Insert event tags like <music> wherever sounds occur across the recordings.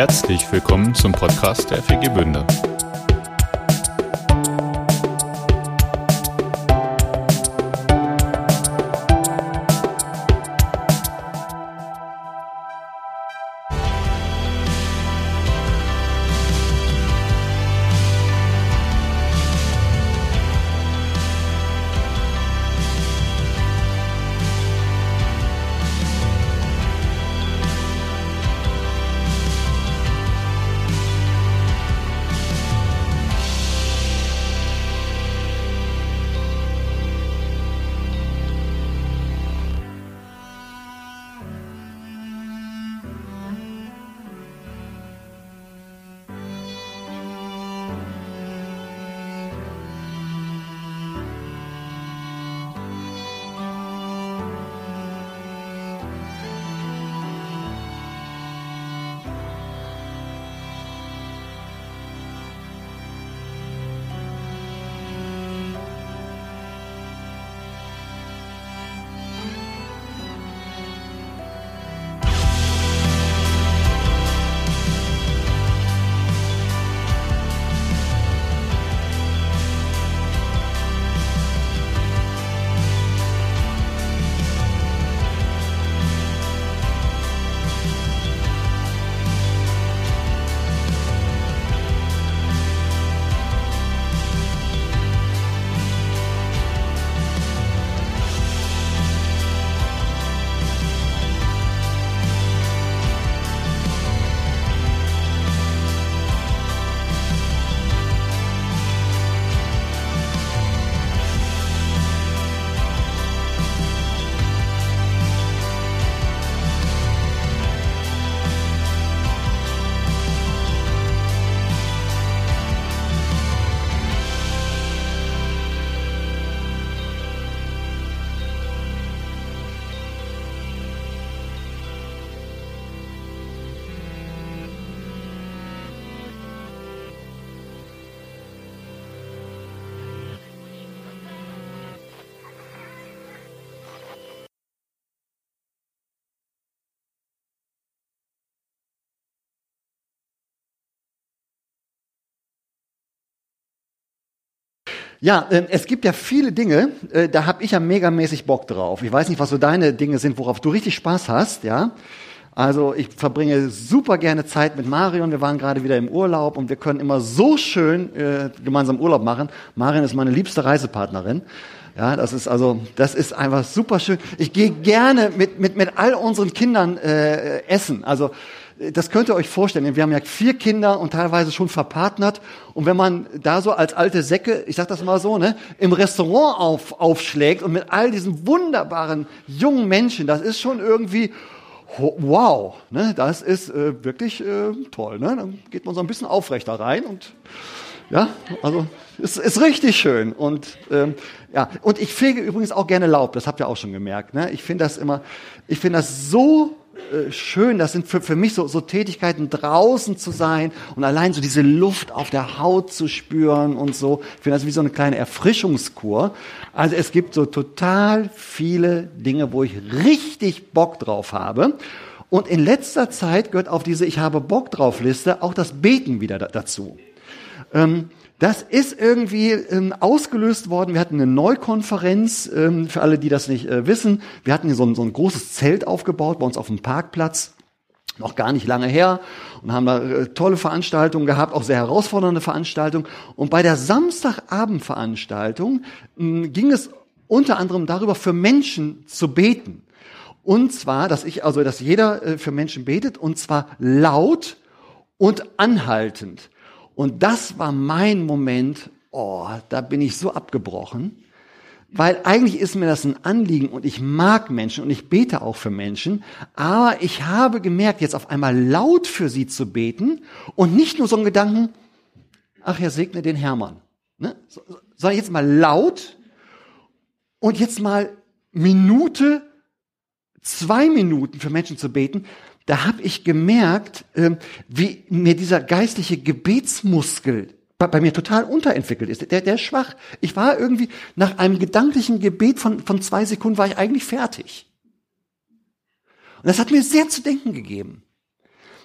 Herzlich willkommen zum Podcast der FG Bünde. Ja, äh, es gibt ja viele Dinge, äh, da habe ich ja megamäßig Bock drauf. Ich weiß nicht, was so deine Dinge sind, worauf du richtig Spaß hast, ja. Also ich verbringe super gerne Zeit mit Marion. Wir waren gerade wieder im Urlaub und wir können immer so schön äh, gemeinsam Urlaub machen. Marion ist meine liebste Reisepartnerin. Ja, das ist also, das ist einfach super schön. Ich gehe gerne mit mit mit all unseren Kindern äh, essen. Also das könnt ihr euch vorstellen. Wir haben ja vier Kinder und teilweise schon verpartnert. Und wenn man da so als alte Säcke, ich sag das mal so, ne, im Restaurant auf, aufschlägt und mit all diesen wunderbaren jungen Menschen, das ist schon irgendwie, wow, ne, das ist äh, wirklich äh, toll. Ne? Dann geht man so ein bisschen aufrechter rein und ja, also es ist richtig schön. Und ähm, ja, und ich fege übrigens auch gerne Laub. Das habt ihr auch schon gemerkt. Ne? Ich finde das immer, ich finde das so äh, schön. Das sind für, für mich so, so Tätigkeiten, draußen zu sein und allein so diese Luft auf der Haut zu spüren und so. Ich finde das wie so eine kleine Erfrischungskur. Also es gibt so total viele Dinge, wo ich richtig Bock drauf habe. Und in letzter Zeit gehört auf diese Ich habe Bock drauf Liste auch das Beten wieder dazu. Ähm, das ist irgendwie ähm, ausgelöst worden. Wir hatten eine Neukonferenz, ähm, für alle, die das nicht äh, wissen. Wir hatten hier so ein, so ein großes Zelt aufgebaut bei uns auf dem Parkplatz noch gar nicht lange her und haben da äh, tolle Veranstaltungen gehabt, auch sehr herausfordernde Veranstaltungen. Und bei der Samstagabendveranstaltung äh, ging es unter anderem darüber, für Menschen zu beten. Und zwar, dass ich, also, dass jeder äh, für Menschen betet, und zwar laut und anhaltend. Und das war mein Moment, oh, da bin ich so abgebrochen, weil eigentlich ist mir das ein Anliegen und ich mag Menschen und ich bete auch für Menschen, aber ich habe gemerkt, jetzt auf einmal laut für sie zu beten und nicht nur so einen Gedanken, ach ja, segne den Hermann, ne? sondern jetzt mal laut und jetzt mal Minute, zwei Minuten für Menschen zu beten, da habe ich gemerkt, äh, wie mir dieser geistliche Gebetsmuskel bei, bei mir total unterentwickelt ist. Der, der ist schwach. Ich war irgendwie, nach einem gedanklichen Gebet von, von zwei Sekunden war ich eigentlich fertig. Und das hat mir sehr zu denken gegeben.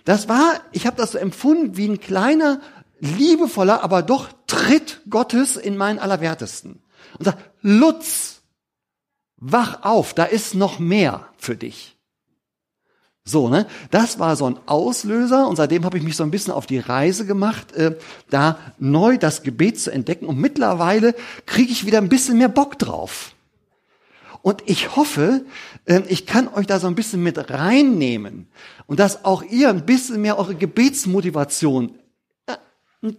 das war, ich habe das so empfunden wie ein kleiner, liebevoller, aber doch Tritt Gottes in meinen Allerwertesten. Und sagt, Lutz, wach auf, da ist noch mehr für dich. So, ne? Das war so ein Auslöser und seitdem habe ich mich so ein bisschen auf die Reise gemacht, äh, da neu das Gebet zu entdecken und mittlerweile kriege ich wieder ein bisschen mehr Bock drauf. Und ich hoffe, äh, ich kann euch da so ein bisschen mit reinnehmen und dass auch ihr ein bisschen mehr eure Gebetsmotivation äh, ein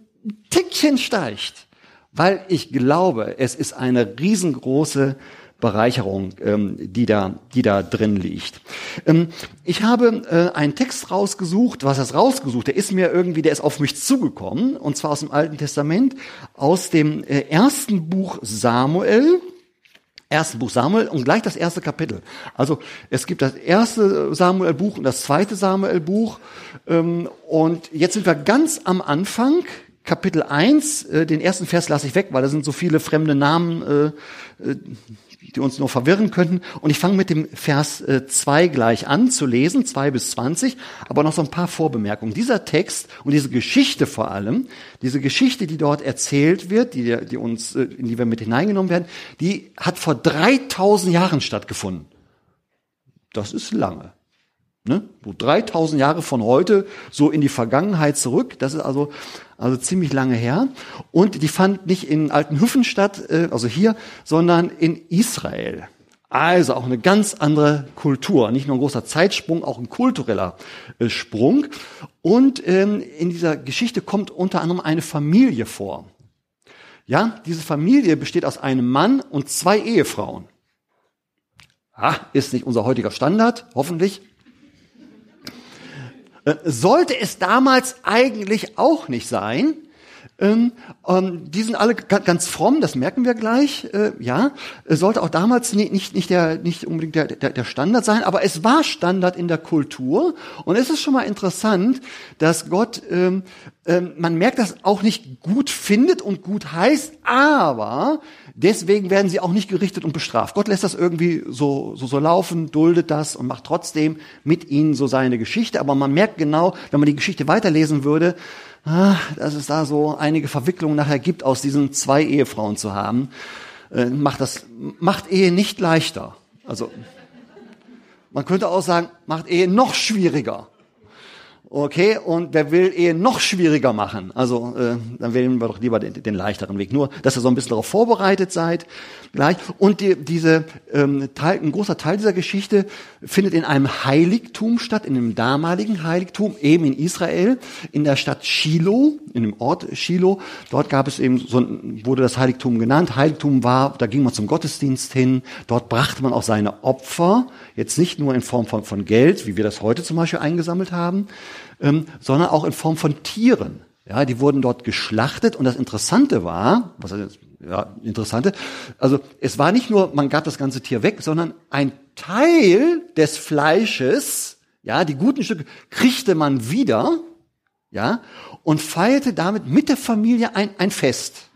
Tickchen steigt, weil ich glaube, es ist eine riesengroße Bereicherung, ähm, die da, die da drin liegt. Ähm, ich habe äh, einen Text rausgesucht, was heißt rausgesucht? Der ist mir irgendwie, der ist auf mich zugekommen, und zwar aus dem Alten Testament, aus dem äh, ersten Buch Samuel, ersten Buch Samuel und gleich das erste Kapitel. Also es gibt das erste Samuel-Buch und das zweite Samuel-Buch. Ähm, und jetzt sind wir ganz am Anfang. Kapitel 1, äh, den ersten Vers lasse ich weg, weil da sind so viele fremde Namen, äh, die uns nur verwirren könnten. Und ich fange mit dem Vers 2 äh, gleich an zu lesen, 2 bis 20, aber noch so ein paar Vorbemerkungen. Dieser Text und diese Geschichte vor allem, diese Geschichte, die dort erzählt wird, die, die uns, äh, in die wir mit hineingenommen werden, die hat vor 3000 Jahren stattgefunden. Das ist lange. Ne? So 3000 Jahre von heute so in die Vergangenheit zurück. Das ist also, also ziemlich lange her. Und die fand nicht in Altenhüffen statt, äh, also hier, sondern in Israel. Also auch eine ganz andere Kultur. Nicht nur ein großer Zeitsprung, auch ein kultureller äh, Sprung. Und ähm, in dieser Geschichte kommt unter anderem eine Familie vor. Ja, diese Familie besteht aus einem Mann und zwei Ehefrauen. Ah, ist nicht unser heutiger Standard, hoffentlich. Äh, sollte es damals eigentlich auch nicht sein. Ähm, ähm, die sind alle ganz fromm, das merken wir gleich. Äh, ja, sollte auch damals nicht, nicht, nicht, der, nicht unbedingt der, der, der Standard sein, aber es war Standard in der Kultur. Und es ist schon mal interessant, dass Gott, ähm, ähm, man merkt, das auch nicht gut findet und gut heißt, aber deswegen werden sie auch nicht gerichtet und bestraft. Gott lässt das irgendwie so, so, so laufen, duldet das und macht trotzdem mit ihnen so seine Geschichte. Aber man merkt genau, wenn man die Geschichte weiterlesen würde, dass es da so einige Verwicklungen nachher gibt, aus diesen zwei Ehefrauen zu haben, äh, macht das, macht Ehe nicht leichter. Also, man könnte auch sagen, macht Ehe noch schwieriger. Okay, und wer will Ehe noch schwieriger machen? Also äh, dann wählen wir doch lieber den, den leichteren Weg. Nur, dass ihr so ein bisschen darauf vorbereitet seid gleich. Und die, diese ähm, Teil, ein großer Teil dieser Geschichte findet in einem Heiligtum statt, in einem damaligen Heiligtum, eben in Israel, in der Stadt Shiloh, in dem Ort Shiloh. Dort gab es eben so wurde das Heiligtum genannt. Heiligtum war, da ging man zum Gottesdienst hin. Dort brachte man auch seine Opfer, jetzt nicht nur in Form von, von Geld, wie wir das heute zum Beispiel eingesammelt haben ähm, sondern auch in Form von Tieren. Ja, die wurden dort geschlachtet und das Interessante war, was ja, Interessante, also es war nicht nur, man gab das ganze Tier weg, sondern ein Teil des Fleisches, ja, die guten Stücke, kriegte man wieder, ja, und feierte damit mit der Familie ein, ein Fest.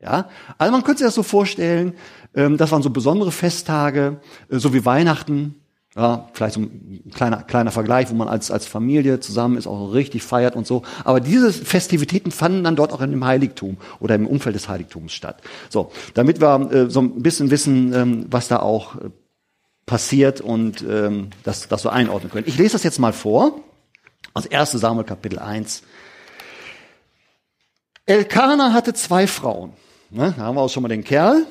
Ja, also man könnte sich das so vorstellen, ähm, das waren so besondere Festtage, äh, so wie Weihnachten, ja, vielleicht so ein kleiner, kleiner Vergleich, wo man als, als Familie zusammen ist, auch richtig feiert und so. Aber diese Festivitäten fanden dann dort auch in dem Heiligtum oder im Umfeld des Heiligtums statt. So, damit wir äh, so ein bisschen wissen, ähm, was da auch äh, passiert und ähm, das, das so einordnen können. Ich lese das jetzt mal vor, aus 1 Samuel Kapitel 1. Elkanah hatte zwei Frauen. Ne, da haben wir auch schon mal den Kerl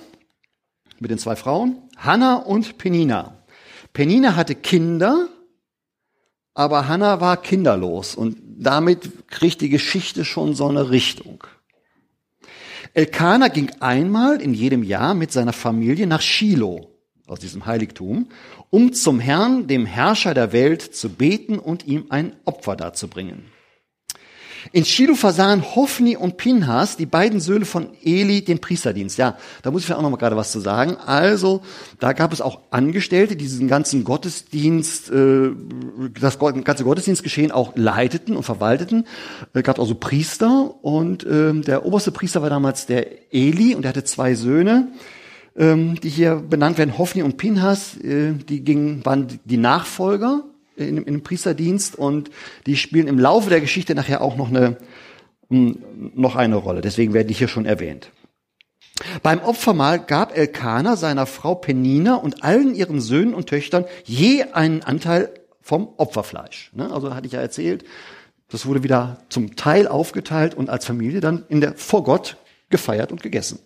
mit den zwei Frauen. Hannah und Penina. Penina hatte Kinder, aber Hannah war kinderlos und damit kriegt die Geschichte schon so eine Richtung. Elkanah ging einmal in jedem Jahr mit seiner Familie nach Shiloh, aus diesem Heiligtum, um zum Herrn, dem Herrscher der Welt, zu beten und ihm ein Opfer darzubringen. In Shiloh versahen Hophni und Pinhas, die beiden Söhne von Eli, den Priesterdienst. Ja, da muss ich auch noch mal gerade was zu sagen. Also, da gab es auch Angestellte, die diesen ganzen Gottesdienst, äh, das ganze Gottesdienstgeschehen auch leiteten und verwalteten. Es gab also Priester und äh, der oberste Priester war damals der Eli und er hatte zwei Söhne ähm, die hier benannt werden, Hophni und Pinhas, äh, die gingen, waren die Nachfolger in, in dem Priesterdienst und die spielen im Laufe der Geschichte nachher auch noch eine, noch eine Rolle. Deswegen werden die hier schon erwähnt. Beim Opfermahl gab Elkanah seiner Frau Penina und allen ihren Söhnen und Töchtern je einen Anteil vom Opferfleisch. Ne? Also hatte ich ja erzählt, das wurde wieder zum Teil aufgeteilt und als Familie dann in der, vor Gott gefeiert und gegessen.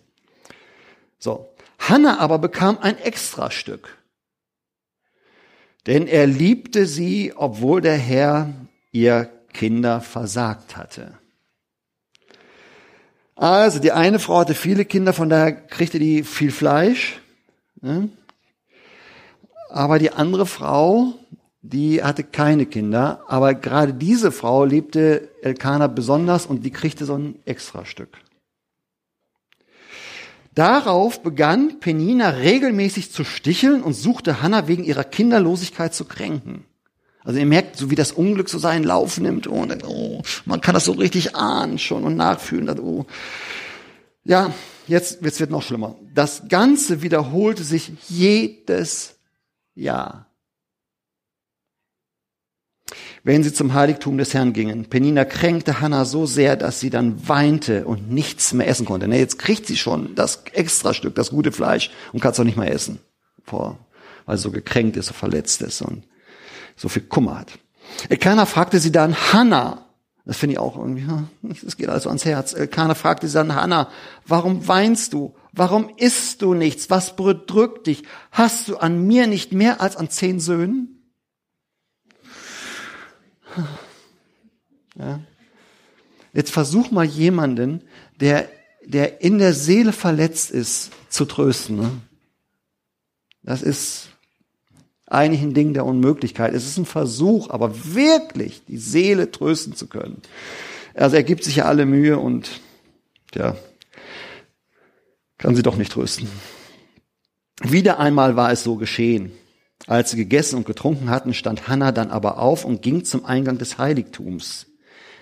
So. Hannah aber bekam ein Extrastück. Denn er liebte sie, obwohl der Herr ihr Kinder versagt hatte. Also die eine Frau hatte viele Kinder, von daher kriegte die viel Fleisch. Ne? Aber die andere Frau, die hatte keine Kinder. Aber gerade diese Frau liebte Elkanah besonders und die kriegte so ein Extrastück. Darauf begann Penina regelmäßig zu sticheln und suchte Hannah wegen ihrer Kinderlosigkeit zu kränken. Also ihr merkt, so wie das Unglück so seinen Lauf nimmt. Oh, oh, man kann das so richtig ahnen schon und nachfühlen. Dass, oh. Ja, jetzt jetzt wird noch schlimmer. Das Ganze wiederholte sich jedes Jahr. Wenn sie zum Heiligtum des Herrn gingen. Penina kränkte Hannah so sehr, dass sie dann weinte und nichts mehr essen konnte. Na, jetzt kriegt sie schon das Extrastück, das gute Fleisch und kann es auch nicht mehr essen. Vor, weil sie so gekränkt ist, so verletzt ist und so viel Kummer hat. Elkanah fragte sie dann, Hannah, das finde ich auch irgendwie, das geht also ans Herz. Elkanah fragte sie dann, Hannah, warum weinst du? Warum isst du nichts? Was bedrückt dich? Hast du an mir nicht mehr als an zehn Söhnen? <laughs> Ja. Jetzt versuch mal jemanden, der, der in der Seele verletzt ist, zu trösten. Ne? Das ist eigentlich ein Ding der Unmöglichkeit. Es ist ein Versuch, aber wirklich die Seele trösten zu können. Also er gibt sich ja alle Mühe und ja, kann sie doch nicht trösten. Wieder einmal war es so geschehen. Als sie gegessen und getrunken hatten, stand Hannah dann aber auf und ging zum Eingang des Heiligtums.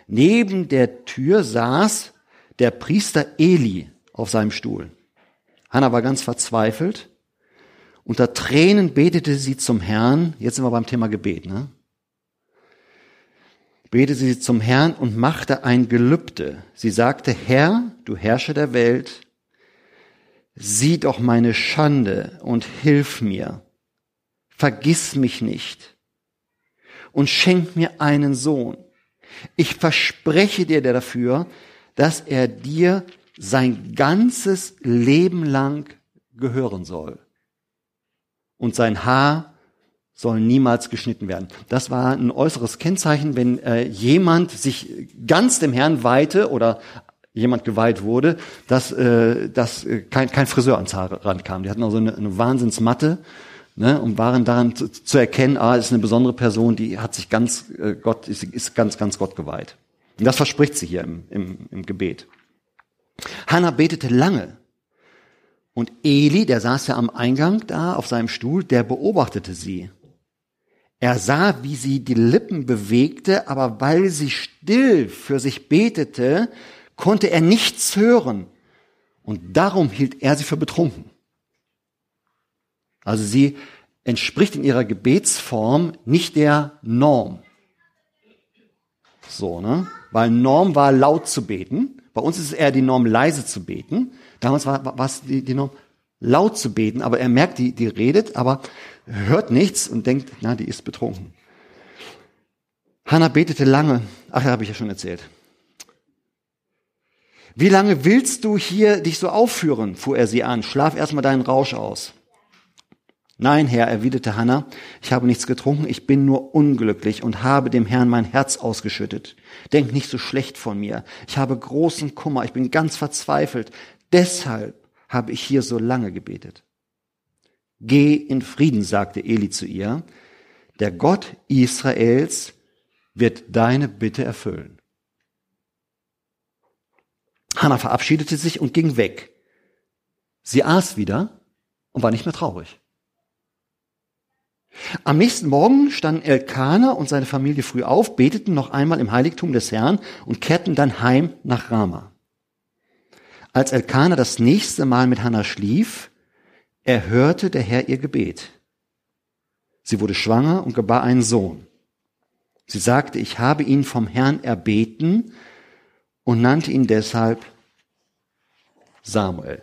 Neben der Tür saß der Priester Eli auf seinem Stuhl. Hannah war ganz verzweifelt unter Tränen betete sie zum Herrn. Jetzt sind wir beim Thema Gebet, ne? Betete sie zum Herrn und machte ein Gelübde. Sie sagte, Herr, du Herrscher der Welt, sieh doch meine Schande und hilf mir. Vergiss mich nicht und schenk mir einen Sohn. Ich verspreche dir dafür, dass er dir sein ganzes Leben lang gehören soll und sein Haar soll niemals geschnitten werden. Das war ein äußeres Kennzeichen, wenn äh, jemand sich ganz dem Herrn weihte oder jemand geweiht wurde, dass, äh, dass äh, kein, kein Friseur ans Haar rankam. Die hatten also eine, eine Wahnsinnsmatte ne, und waren daran zu, zu erkennen, ah, ist eine besondere Person, die hat sich ganz äh, Gott, ist, ist ganz, ganz Gott geweiht. Und das verspricht sie hier im, im, im Gebet. Hannah betete lange und Eli, der saß ja am Eingang da auf seinem Stuhl, der beobachtete sie. Er sah, wie sie die Lippen bewegte, aber weil sie still für sich betete, konnte er nichts hören. Und darum hielt er sie für betrunken. Also sie entspricht in ihrer Gebetsform nicht der Norm. So, ne? Weil Norm war laut zu beten. Bei uns ist es eher die Norm leise zu beten. Damals war, war es die, die Norm, laut zu beten, aber er merkt, die, die redet, aber hört nichts und denkt, na, die ist betrunken. Hannah betete lange. Ach, ja, habe ich ja schon erzählt. Wie lange willst du hier dich so aufführen? fuhr er sie an. Schlaf erstmal deinen Rausch aus. Nein, Herr, erwiderte Hannah, ich habe nichts getrunken, ich bin nur unglücklich und habe dem Herrn mein Herz ausgeschüttet. Denk nicht so schlecht von mir. Ich habe großen Kummer, ich bin ganz verzweifelt. Deshalb habe ich hier so lange gebetet. Geh in Frieden, sagte Eli zu ihr. Der Gott Israels wird deine Bitte erfüllen. Hannah verabschiedete sich und ging weg. Sie aß wieder und war nicht mehr traurig. Am nächsten Morgen standen Elkanah und seine Familie früh auf, beteten noch einmal im Heiligtum des Herrn und kehrten dann heim nach Rama. Als Elkanah das nächste Mal mit Hannah schlief, erhörte der Herr ihr Gebet. Sie wurde schwanger und gebar einen Sohn. Sie sagte, ich habe ihn vom Herrn erbeten und nannte ihn deshalb Samuel.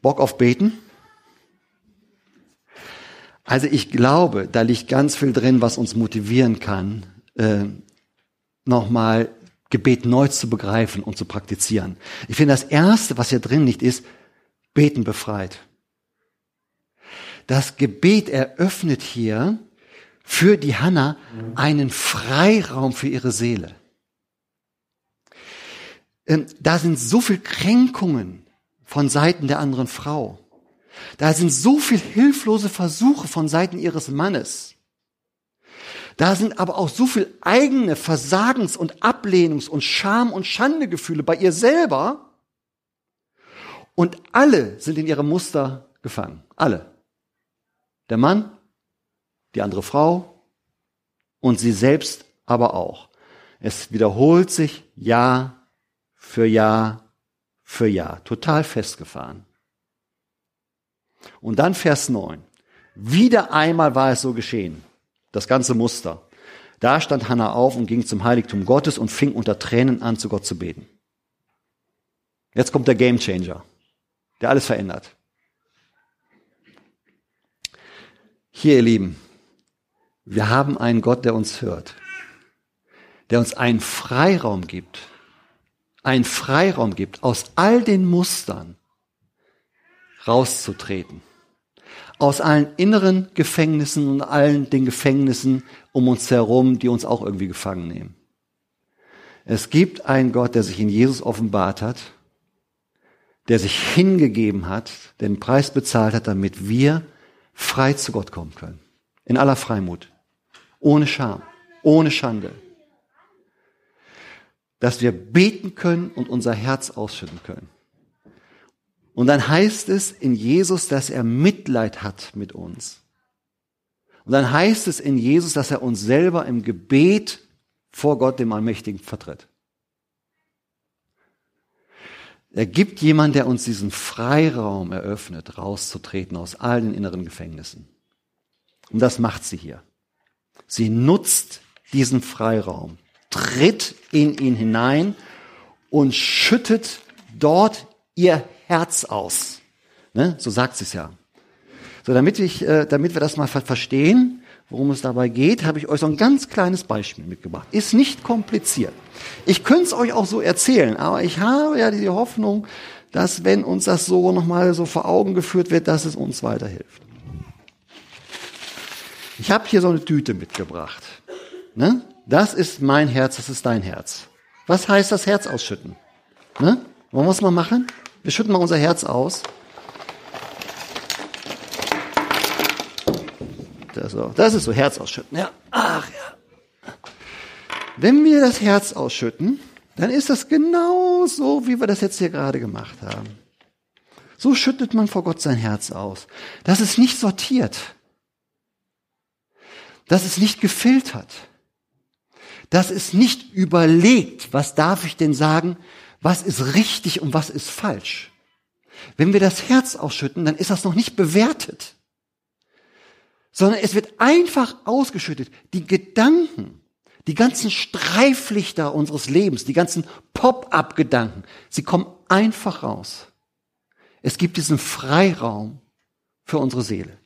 Bock auf Beten? Also ich glaube, da liegt ganz viel drin, was uns motivieren kann, äh, nochmal Gebet neu zu begreifen und zu praktizieren. Ich finde, das Erste, was hier drin liegt, ist, Beten befreit. Das Gebet eröffnet hier für die Hanna einen Freiraum für ihre Seele. Ähm, da sind so viel Kränkungen von Seiten der anderen Frau. Da sind so viel hilflose Versuche von Seiten ihres Mannes. Da sind aber auch so viel eigene Versagens- und Ablehnungs- und Scham- und Schandegefühle bei ihr selber. Und alle sind in ihrem Muster gefangen. Alle. Der Mann, die andere Frau und sie selbst aber auch. Es wiederholt sich Jahr für Jahr für Jahr. Total festgefahren. Und dann Vers 9. Wieder einmal war es so geschehen. Das ganze Muster. Da stand Hannah auf und ging zum Heiligtum Gottes und fing unter Tränen an, zu Gott zu beten. Jetzt kommt der Gamechanger, der alles verändert. Hier, ihr Lieben, wir haben einen Gott, der uns hört, der uns einen Freiraum gibt, einen Freiraum gibt, aus all den Mustern rauszutreten. Aus allen inneren Gefängnissen und allen den Gefängnissen um uns herum, die uns auch irgendwie gefangen nehmen. Es gibt einen Gott, der sich in Jesus offenbart hat, der sich hingegeben hat, den Preis bezahlt hat, damit wir frei zu Gott kommen können. In aller Freimut. Ohne Scham. Ohne Schande. Dass wir beten können und unser Herz ausschütten können. Und dann heißt es in Jesus, dass er Mitleid hat mit uns. Und dann heißt es in Jesus, dass er uns selber im Gebet vor Gott, dem Allmächtigen, vertritt. Er gibt jemand, der uns diesen Freiraum eröffnet, rauszutreten aus all den inneren Gefängnissen. Und das macht sie hier. Sie nutzt diesen Freiraum, tritt in ihn hinein und schüttet dort ihr Herz aus. Ne? So sagt sie es ja. So, damit, ich, äh, damit wir das mal verstehen, worum es dabei geht, habe ich euch so ein ganz kleines Beispiel mitgebracht. Ist nicht kompliziert. Ich könnte es euch auch so erzählen, aber ich habe ja die Hoffnung, dass wenn uns das so nochmal so vor Augen geführt wird, dass es uns weiterhilft. Ich habe hier so eine Tüte mitgebracht. Ne? Das ist mein Herz, das ist dein Herz. Was heißt das Herz ausschütten? Ne? Wollen wir es mal machen? Wir schütten mal unser Herz aus. Das, so. das ist so Herz ausschütten. Ja. Ach ja. Wenn wir das Herz ausschütten, dann ist das genau so, wie wir das jetzt hier gerade gemacht haben. So schüttet man vor Gott sein Herz aus. Das ist nicht sortiert. Das ist nicht gefiltert. Das ist nicht überlegt, was darf ich denn sagen, was ist richtig und was ist falsch. Wenn wir das Herz ausschütten, dann ist das noch nicht bewertet, sondern es wird einfach ausgeschüttet. Die Gedanken, die ganzen Streiflichter unseres Lebens, die ganzen Pop-up-Gedanken, sie kommen einfach raus. Es gibt diesen Freiraum für unsere Seele.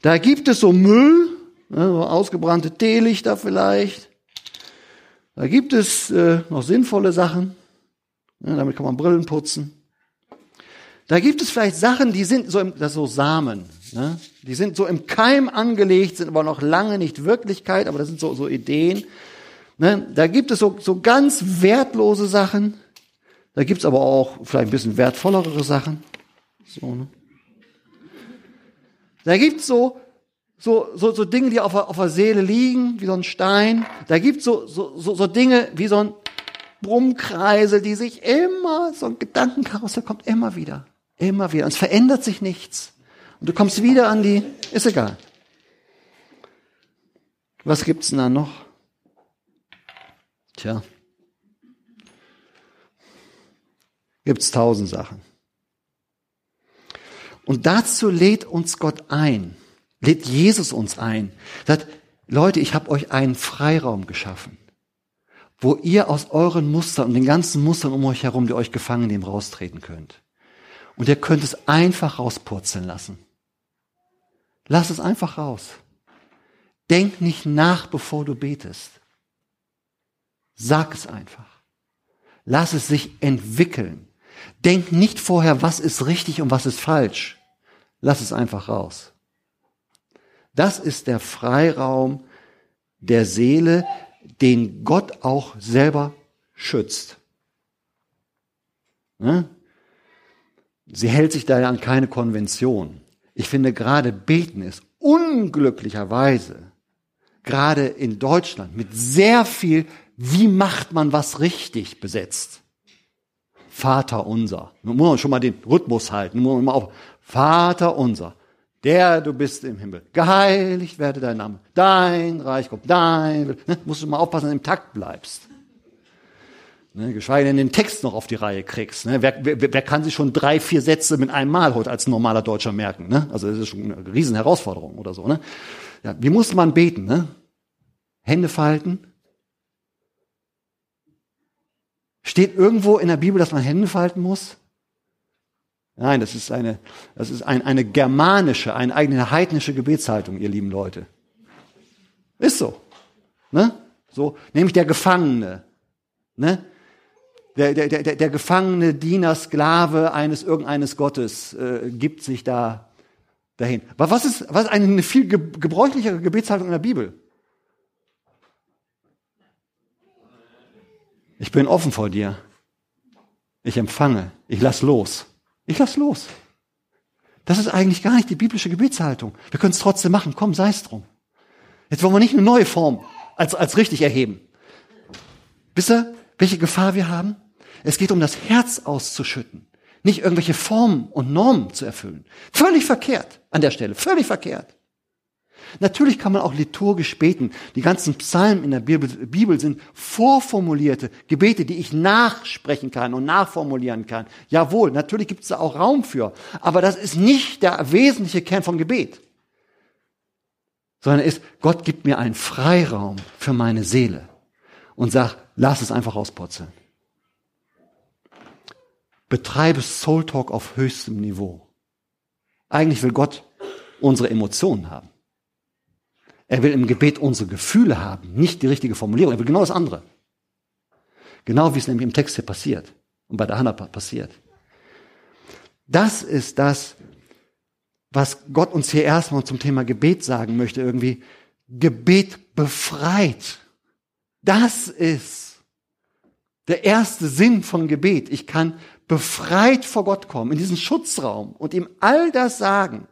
Da gibt es so Müll, ne, so ausgebrannte Teelichter vielleicht. Da gibt es äh, noch sinnvolle Sachen. Ja, damit kann man Brillen putzen. Da gibt es vielleicht Sachen, die sind so, im, das so Samen. Ne? Die sind so im Keim angelegt, sind aber noch lange nicht Wirklichkeit, aber das sind so, so Ideen. Ne? Da gibt es so, so ganz wertlose Sachen. Da gibt es aber auch vielleicht ein bisschen wertvollere Sachen. So, ne? Da gibt es so, so, so, so Dinge, die auf, auf der Seele liegen, wie so ein Stein. Da gibt es so, so, so, so Dinge wie so ein Brummkreisel, die sich immer, so ein Gedankenkarussell kommt immer wieder. Immer wieder. Und es verändert sich nichts. Und du kommst wieder an die, ist egal. Was gibt's denn da noch? Tja. Gibt's tausend Sachen. Und dazu lädt uns Gott ein, lädt Jesus uns ein. Sagt, Leute, ich habe euch einen Freiraum geschaffen, wo ihr aus euren Mustern und den ganzen Mustern um euch herum, die euch gefangen nehmen, raustreten könnt. Und ihr könnt es einfach rauspurzeln lassen. Lass es einfach raus. Denk nicht nach, bevor du betest. Sag es einfach. Lass es sich entwickeln. Denk nicht vorher, was ist richtig und was ist falsch. Lass es einfach raus. Das ist der Freiraum der Seele, den Gott auch selber schützt. Ne? Sie hält sich da ja an keine Konvention. Ich finde gerade beten ist unglücklicherweise gerade in Deutschland mit sehr viel, wie macht man was richtig besetzt. Vater unser. Nun muss man schon mal den Rhythmus halten. Nun muss man mal auf. Vater unser, der du bist im Himmel. Geheiligt werde dein Name. Dein Reich kommt. Dein. Ne? Musst du mal aufpassen, dass du im Takt bleibst. Ne, geschweige denn den Text noch auf die Reihe kriegst. Ne? Wer, wer, wer kann sich schon drei, vier Sätze mit einem Mal heute als normaler Deutscher merken? Ne? Also das ist schon eine riesen Herausforderung oder so. Ne? Ja, wie muss man beten? Ne? Hände falten. Steht irgendwo in der Bibel, dass man Hände falten muss? Nein, das ist eine, das ist ein, eine germanische, eine eigene heidnische Gebetshaltung, ihr lieben Leute. Ist so. Ne? So, nämlich der Gefangene. Ne? Der, der, der, der gefangene Diener, Sklave eines irgendeines Gottes äh, gibt sich da dahin. Aber was ist, was ist eine viel gebräuchlichere Gebetshaltung in der Bibel? Ich bin offen vor dir. Ich empfange. Ich lass los. Ich lass los. Das ist eigentlich gar nicht die biblische Gebetshaltung. Wir können es trotzdem machen. Komm, sei es drum. Jetzt wollen wir nicht eine neue Form als, als richtig erheben. Wisst ihr, welche Gefahr wir haben? Es geht um das Herz auszuschütten, nicht irgendwelche Formen und Normen zu erfüllen. Völlig verkehrt an der Stelle, völlig verkehrt. Natürlich kann man auch liturgisch beten. Die ganzen Psalmen in der Bibel, Bibel, sind vorformulierte Gebete, die ich nachsprechen kann und nachformulieren kann. Jawohl, natürlich gibt es da auch Raum für. Aber das ist nicht der wesentliche Kern vom Gebet. Sondern ist, Gott gibt mir einen Freiraum für meine Seele und sagt, lass es einfach rausputzeln. Betreibe Soul Talk auf höchstem Niveau. Eigentlich will Gott unsere Emotionen haben. Er will im Gebet unsere Gefühle haben, nicht die richtige Formulierung. Er will genau das andere. Genau wie es nämlich im Text hier passiert und bei der Hannah passiert. Das ist das, was Gott uns hier erstmal zum Thema Gebet sagen möchte, irgendwie. Gebet befreit. Das ist der erste Sinn von Gebet. Ich kann befreit vor Gott kommen, in diesen Schutzraum und ihm all das sagen,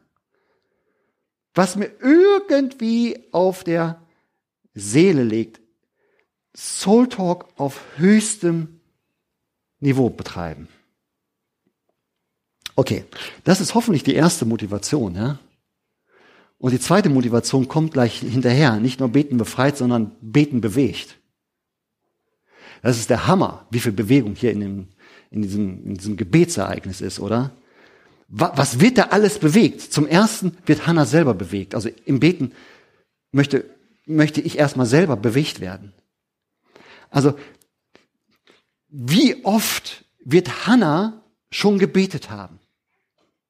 was mir irgendwie auf der Seele liegt. Soul Talk auf höchstem Niveau betreiben. Okay, das ist hoffentlich die erste Motivation, ja? Und die zweite Motivation kommt gleich hinterher. Nicht nur beten befreit, sondern beten bewegt. Das ist der Hammer, wie viel Bewegung hier in, dem, in, diesem, in diesem Gebetsereignis ist, oder? Was wird da alles bewegt? Zum ersten wird Hannah selber bewegt. Also im Beten möchte, möchte ich erstmal selber bewegt werden. Also, wie oft wird Hannah schon gebetet haben?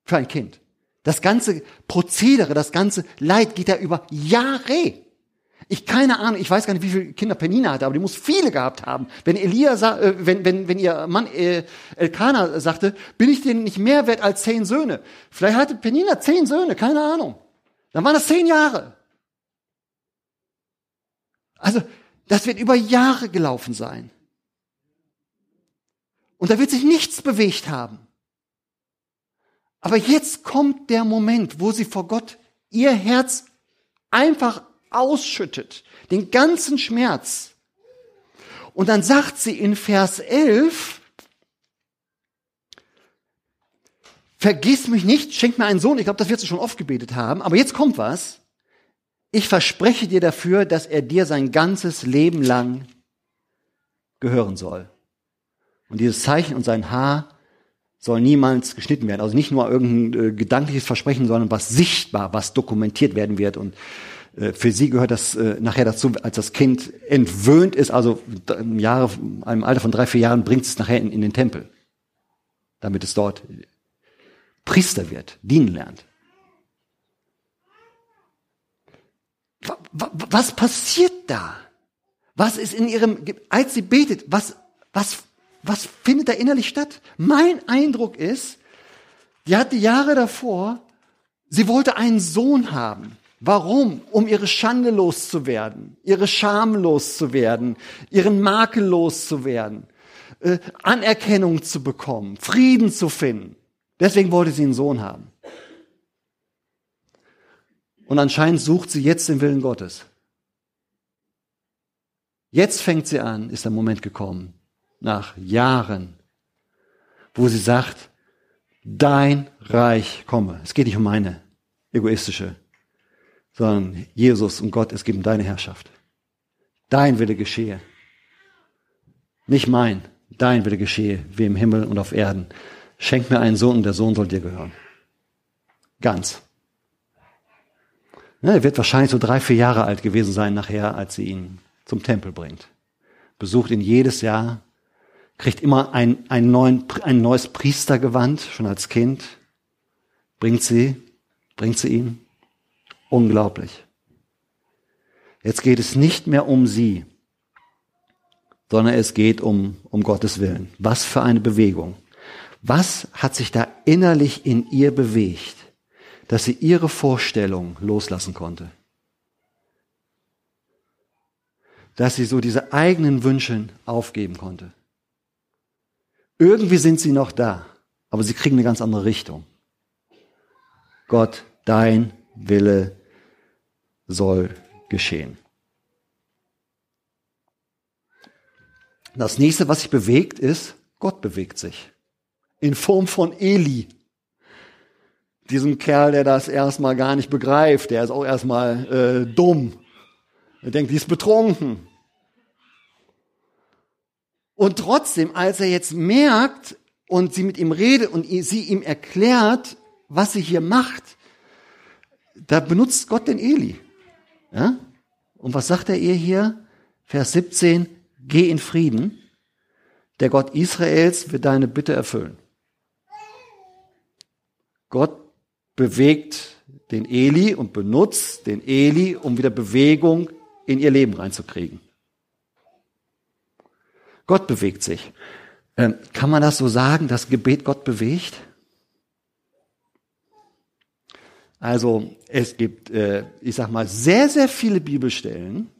Für ein Kind. Das ganze Prozedere, das ganze Leid geht ja über Jahre. Ich keine Ahnung, ich weiß gar nicht, wie viele Kinder Penina hatte, aber die muss viele gehabt haben. Wenn Elia, äh, wenn, wenn, wenn ihr Mann äh, Elkanah sagte, bin ich denn nicht mehr wert als zehn Söhne? Vielleicht hatte Penina zehn Söhne, keine Ahnung. Dann waren das zehn Jahre. Also, das wird über Jahre gelaufen sein. Und da wird sich nichts bewegt haben. Aber jetzt kommt der Moment, wo sie vor Gott ihr Herz einfach ausschüttet, den ganzen Schmerz. Und dann sagt sie in Vers 11, vergiss mich nicht, schenk mir einen Sohn. Ich glaube, das wird sie schon oft gebetet haben. Aber jetzt kommt was. Ich verspreche dir dafür, dass er dir sein ganzes Leben lang gehören soll. Und dieses Zeichen und sein Haar soll niemals geschnitten werden. Also nicht nur irgendein äh, gedankliches Versprechen, sondern was sichtbar, was dokumentiert werden wird und für sie gehört das äh, nachher dazu, als das Kind entwöhnt ist, also im Jahre, einem Alter von drei, vier Jahren, bringt es nachher in, in den Tempel, damit es dort Priester wird, dienen lernt. Was passiert da? Was ist in ihrem, als sie betet, was, was, was findet da innerlich statt? Mein Eindruck ist, die hat die Jahre davor, sie wollte einen Sohn haben. Warum? Um ihre Schande loszuwerden, ihre Scham loszuwerden, ihren Makel loszuwerden, äh, Anerkennung zu bekommen, Frieden zu finden. Deswegen wollte sie einen Sohn haben. Und anscheinend sucht sie jetzt den Willen Gottes. Jetzt fängt sie an, ist der Moment gekommen, nach Jahren, wo sie sagt, dein Reich komme. Es geht nicht um meine egoistische, sondern Jesus und Gott, es geht um deine Herrschaft. Dein Wille geschehe. Nicht mein, dein Wille geschehe, wie im Himmel und auf Erden. Schenk mir einen Sohn und der Sohn soll dir gehören. Ganz. Er wird wahrscheinlich so drei, vier Jahre alt gewesen sein nachher, als sie ihn zum Tempel bringt. Besucht ihn jedes Jahr, kriegt immer ein, ein, neuen, ein neues Priestergewand, schon als Kind, bringt sie, bringt sie ihm. Unglaublich. Jetzt geht es nicht mehr um sie, sondern es geht um, um Gottes Willen. Was für eine Bewegung. Was hat sich da innerlich in ihr bewegt? dass sie ihre Vorstellung loslassen konnte. Dass sie so diese eigenen Wünsche aufgeben konnte. Irgendwie sind sie noch da, aber sie kriegen eine ganz andere Richtung. Gott, dein Wille soll geschehen. Das nächste, was sich bewegt, ist, Gott bewegt sich. In Form von Eli diesem Kerl, der das erstmal gar nicht begreift, der ist auch erstmal äh, dumm. Er denkt, die ist betrunken. Und trotzdem, als er jetzt merkt und sie mit ihm redet und sie ihm erklärt, was sie hier macht, da benutzt Gott den Eli. Ja? Und was sagt er ihr hier? Vers 17, geh in Frieden. Der Gott Israels wird deine Bitte erfüllen. Gott bewegt den Eli und benutzt den Eli, um wieder Bewegung in ihr Leben reinzukriegen. Gott bewegt sich. Ähm, kann man das so sagen, dass Gebet Gott bewegt? Also es gibt, äh, ich sag mal, sehr, sehr viele Bibelstellen,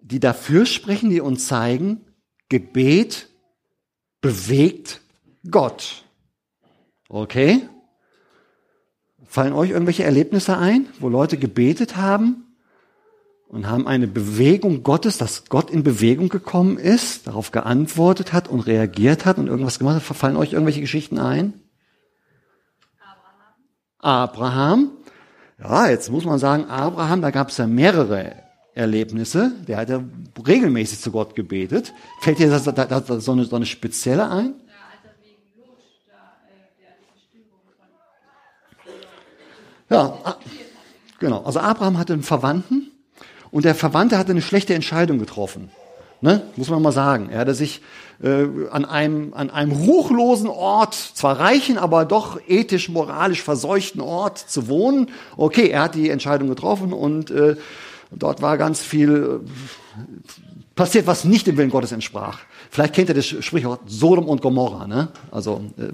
die dafür sprechen, die uns zeigen, Gebet bewegt Gott. Okay? Fallen euch irgendwelche Erlebnisse ein, wo Leute gebetet haben und haben eine Bewegung Gottes, dass Gott in Bewegung gekommen ist, darauf geantwortet hat und reagiert hat und irgendwas gemacht hat? Fallen euch irgendwelche Geschichten ein? Abraham. Ja, jetzt muss man sagen, Abraham, da gab es ja mehrere Erlebnisse. Der hat ja regelmäßig zu Gott gebetet. Fällt dir das, das, das so, eine, so eine spezielle ein? Ja, ah, genau. Also Abraham hatte einen Verwandten und der Verwandte hatte eine schlechte Entscheidung getroffen. Ne? Muss man mal sagen. Er hatte sich äh, an, einem, an einem ruchlosen Ort, zwar reichen, aber doch ethisch, moralisch verseuchten Ort zu wohnen. Okay, er hat die Entscheidung getroffen und äh, dort war ganz viel äh, passiert, was nicht dem Willen Gottes entsprach. Vielleicht kennt ihr das Sprichwort Sodom und Gomorra. Ne? Also äh,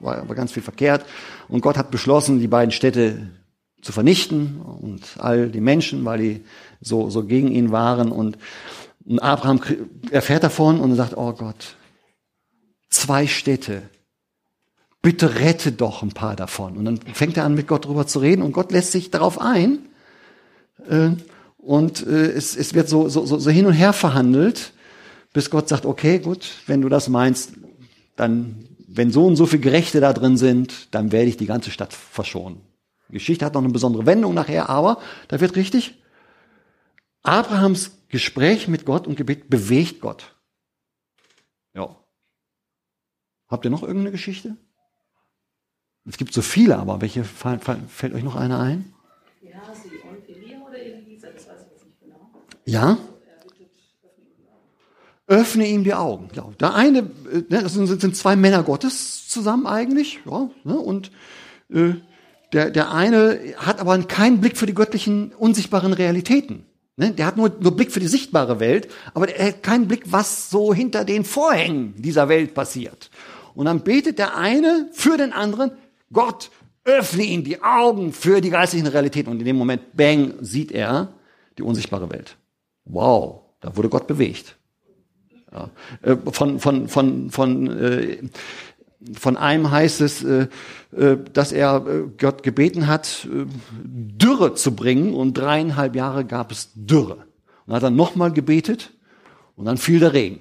war, war ganz viel verkehrt. Und Gott hat beschlossen, die beiden Städte zu vernichten und all die Menschen, weil die so, so gegen ihn waren. Und, und Abraham erfährt davon und sagt, oh Gott, zwei Städte, bitte rette doch ein paar davon. Und dann fängt er an, mit Gott drüber zu reden und Gott lässt sich darauf ein. Äh, und äh, es, es wird so, so, so hin und her verhandelt, bis Gott sagt, okay, gut, wenn du das meinst, dann wenn so und so viele Gerechte da drin sind, dann werde ich die ganze Stadt verschonen. Die Geschichte hat noch eine besondere Wendung nachher, aber da wird richtig, Abrahams Gespräch mit Gott und Gebet bewegt Gott. Ja. Habt ihr noch irgendeine Geschichte? Es gibt so viele, aber welche fällt euch noch eine ein? Ja, sie und Ja? Öffne ihm die Augen. Ja, der eine, äh, ne, das sind, sind zwei Männer Gottes zusammen eigentlich, ja, ne, und äh, der, der eine hat aber keinen Blick für die göttlichen, unsichtbaren Realitäten. Ne? Der hat nur, nur Blick für die sichtbare Welt, aber er hat keinen Blick, was so hinter den Vorhängen dieser Welt passiert. Und dann betet der eine für den anderen, Gott, öffne ihm die Augen für die geistlichen Realitäten. Und in dem Moment, bang, sieht er die unsichtbare Welt. Wow, da wurde Gott bewegt. Ja. Äh, von, von, von, von, äh, von einem heißt es, äh, dass er Gott gebeten hat, Dürre zu bringen und dreieinhalb Jahre gab es Dürre. Und dann hat er nochmal gebetet und dann fiel der Regen.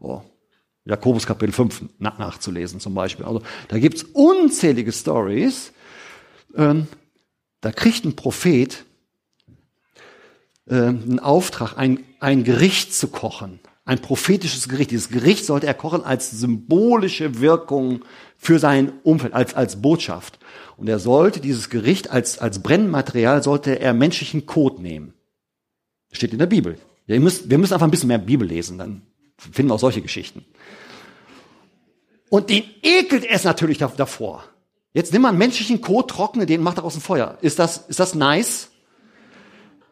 Oh. Jakobus Kapitel 5 nachzulesen zum Beispiel. Also da gibt's unzählige Stories. Ähm, da kriegt ein Prophet äh, einen Auftrag, ein, ein Gericht zu kochen ein prophetisches Gericht. Dieses Gericht sollte er kochen als symbolische Wirkung für sein Umfeld, als, als Botschaft. Und er sollte dieses Gericht als, als Brennmaterial, sollte er menschlichen Kot nehmen. Steht in der Bibel. Ja, ihr müsst, wir müssen einfach ein bisschen mehr Bibel lesen, dann finden wir auch solche Geschichten. Und den ekelt es natürlich davor. Jetzt nimm mal einen menschlichen Kot, trockne den, mach daraus ein Feuer. Ist das, ist das nice?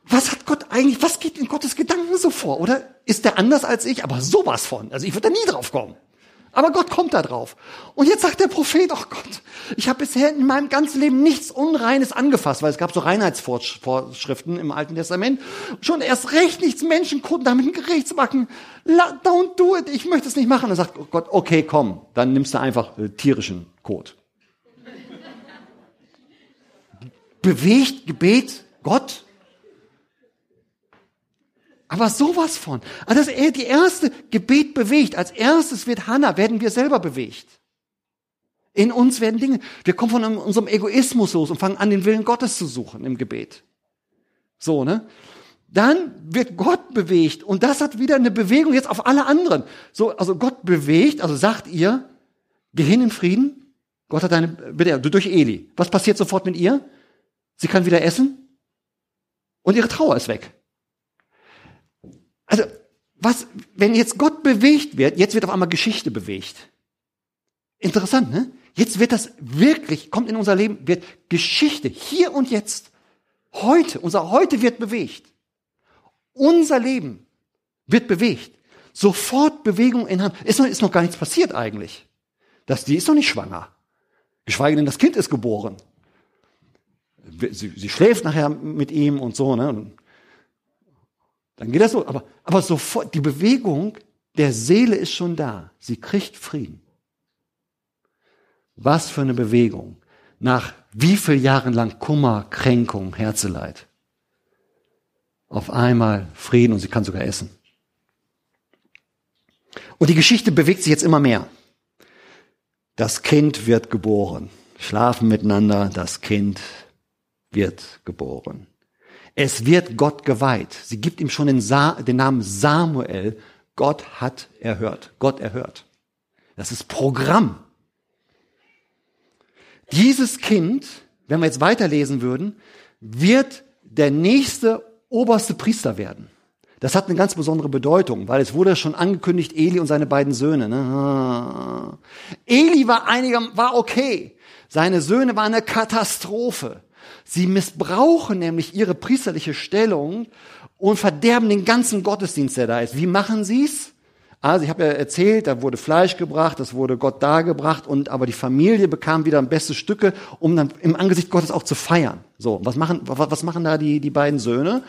was Gott eigentlich, was geht in Gottes Gedanken so vor? Oder ist der anders als ich? Aber sowas von. Also ich würde da nie drauf kommen. Aber Gott kommt da drauf. Und jetzt sagt der Prophet, oh Gott, ich habe bisher in meinem ganzen Leben nichts Unreines angefasst, weil es gab so Reinheitsvorschriften im Alten Testament. Schon erst recht nichts Menschenkunden, damit ein Gericht zu machen. Don't do it, ich möchte es nicht machen. Dann sagt Gott, okay, komm, dann nimmst du einfach äh, tierischen Kot. Bewegt Gebet Gott? Aber sowas von. Also das ist die erste Gebet bewegt. Als erstes wird Hannah, werden wir selber bewegt. In uns werden Dinge, wir kommen von unserem Egoismus los und fangen an, den Willen Gottes zu suchen im Gebet. So, ne? Dann wird Gott bewegt und das hat wieder eine Bewegung jetzt auf alle anderen. So, also Gott bewegt, also sagt ihr, geh hin in Frieden. Gott hat eine, bitte, durch Eli. Was passiert sofort mit ihr? Sie kann wieder essen und ihre Trauer ist weg. Was, wenn jetzt Gott bewegt wird, jetzt wird auf einmal Geschichte bewegt. Interessant, ne? Jetzt wird das wirklich, kommt in unser Leben, wird Geschichte hier und jetzt, heute, unser heute wird bewegt. Unser Leben wird bewegt. Sofort Bewegung in Hand. Ist noch, ist noch gar nichts passiert eigentlich. Das, die ist noch nicht schwanger. Geschweige denn, das Kind ist geboren. Sie, sie schläft nachher mit ihm und so, ne? Dann geht das so. Aber, aber sofort, die Bewegung der Seele ist schon da. Sie kriegt Frieden. Was für eine Bewegung. Nach wie viel Jahren lang Kummer, Kränkung, Herzeleid. Auf einmal Frieden und sie kann sogar essen. Und die Geschichte bewegt sich jetzt immer mehr. Das Kind wird geboren. Schlafen miteinander, das Kind wird geboren. Es wird Gott geweiht. Sie gibt ihm schon den, Sa den Namen Samuel. Gott hat erhört. Gott erhört. Das ist Programm. Dieses Kind, wenn wir jetzt weiterlesen würden, wird der nächste oberste Priester werden. Das hat eine ganz besondere Bedeutung, weil es wurde schon angekündigt, Eli und seine beiden Söhne. Ne? Eli war einiger, war okay. Seine Söhne waren eine Katastrophe. Sie missbrauchen nämlich ihre priesterliche Stellung und verderben den ganzen Gottesdienst, der da ist. Wie machen sie's? Also ich habe ja erzählt, da wurde Fleisch gebracht, das wurde Gott dargebracht und aber die Familie bekam wieder beste Stücke, um dann im Angesicht Gottes auch zu feiern. So, was machen was machen da die die beiden Söhne?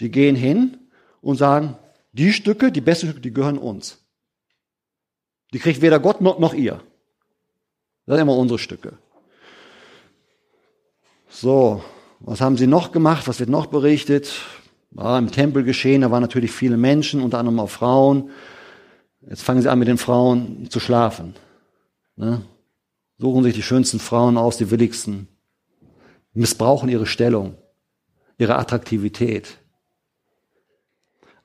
Die gehen hin und sagen, die Stücke, die besten Stücke, die gehören uns. Die kriegt weder Gott noch, noch ihr. Das sind immer unsere Stücke. So, was haben sie noch gemacht? Was wird noch berichtet? War im Tempel geschehen, da waren natürlich viele Menschen, unter anderem auch Frauen. Jetzt fangen sie an, mit den Frauen zu schlafen. Ne? Suchen sich die schönsten Frauen aus, die willigsten. Missbrauchen ihre Stellung, ihre Attraktivität.